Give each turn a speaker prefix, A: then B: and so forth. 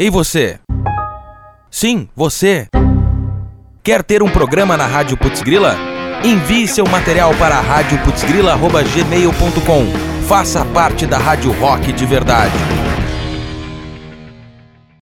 A: Ei você? Sim, você. Quer ter um programa na Rádio Putzgrila? Envie seu material para radioputzgrila.gmail.com. Faça parte da Rádio Rock de verdade.